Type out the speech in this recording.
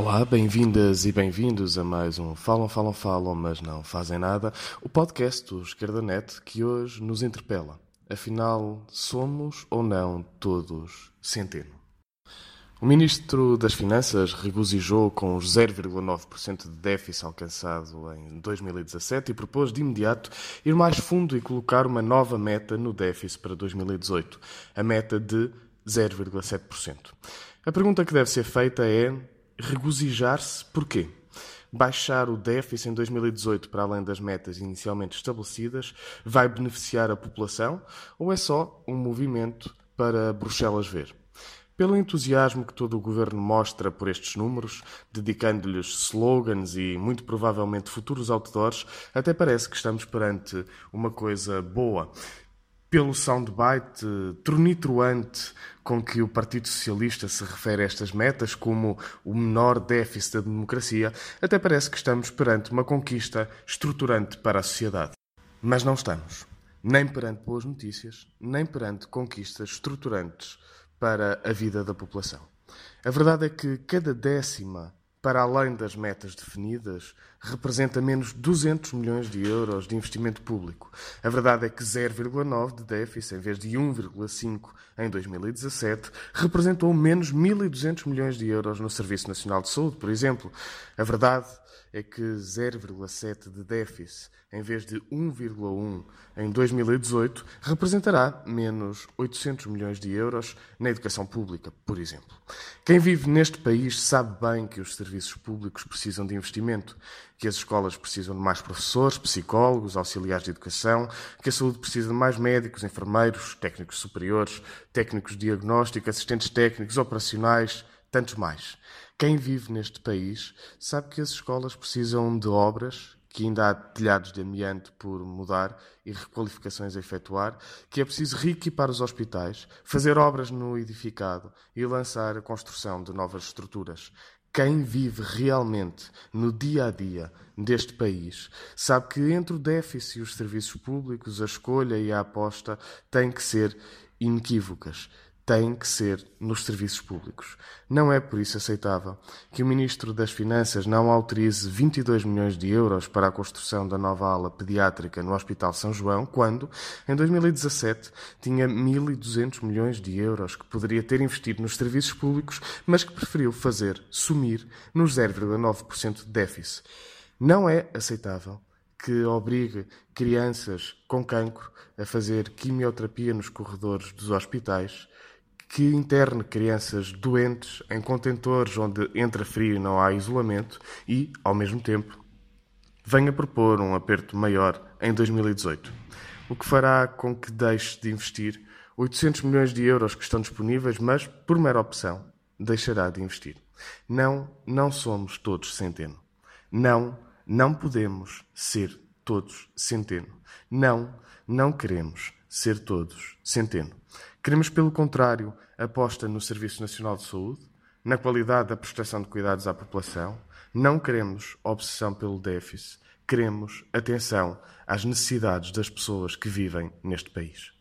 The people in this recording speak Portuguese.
Olá, bem-vindas e bem-vindos a mais um Falam, Falam, Falam, mas não fazem nada, o podcast do Esquerdanet que hoje nos interpela. Afinal, somos ou não todos centeno? O Ministro das Finanças regozijou com os 0,9% de déficit alcançado em 2017 e propôs de imediato ir mais fundo e colocar uma nova meta no déficit para 2018, a meta de 0,7%. A pergunta que deve ser feita é regozijar-se porquê? Baixar o déficit em 2018 para além das metas inicialmente estabelecidas vai beneficiar a população ou é só um movimento para Bruxelas ver? Pelo entusiasmo que todo o governo mostra por estes números, dedicando-lhes slogans e muito provavelmente futuros outdoors, até parece que estamos perante uma coisa boa pelo soundbite tornitroante com que o Partido Socialista se refere a estas metas como o menor déficit da democracia, até parece que estamos perante uma conquista estruturante para a sociedade. Mas não estamos. Nem perante boas notícias, nem perante conquistas estruturantes para a vida da população. A verdade é que cada décima para além das metas definidas, representa menos 200 milhões de euros de investimento público. A verdade é que 0,9 de déficit, em vez de 1,5 em 2017, representou menos 1.200 milhões de euros no Serviço Nacional de Saúde, por exemplo. A verdade é que 0,7 de déficit, em vez de 1,1 em 2018, representará menos 800 milhões de euros na educação pública, por exemplo. Quem vive neste país sabe bem que os serviços públicos precisam de investimento, que as escolas precisam de mais professores, psicólogos, auxiliares de educação, que a saúde precisa de mais médicos, enfermeiros, técnicos superiores, técnicos de diagnóstico, assistentes técnicos, operacionais, tantos mais. Quem vive neste país sabe que as escolas precisam de obras, que ainda há telhados de amianto por mudar e requalificações a efetuar, que é preciso reequipar os hospitais, fazer obras no edificado e lançar a construção de novas estruturas. Quem vive realmente no dia a dia deste país sabe que entre o déficit e os serviços públicos, a escolha e a aposta têm que ser inequívocas tem que ser nos serviços públicos. Não é por isso aceitável que o Ministro das Finanças não autorize 22 milhões de euros para a construção da nova ala pediátrica no Hospital São João, quando, em 2017, tinha 1.200 milhões de euros que poderia ter investido nos serviços públicos, mas que preferiu fazer sumir nos 0,9% de déficit. Não é aceitável que obrigue crianças com cancro a fazer quimioterapia nos corredores dos hospitais que interne crianças doentes em contentores onde entra frio e não há isolamento e, ao mesmo tempo, venha propor um aperto maior em 2018, o que fará com que deixe de investir 800 milhões de euros que estão disponíveis, mas, por mera opção, deixará de investir. Não, não somos todos centeno. Não, não podemos ser todos centeno. Não, não queremos ser todos centeno. Queremos, pelo contrário, aposta no Serviço Nacional de Saúde, na qualidade da prestação de cuidados à população. Não queremos obsessão pelo déficit. Queremos atenção às necessidades das pessoas que vivem neste país.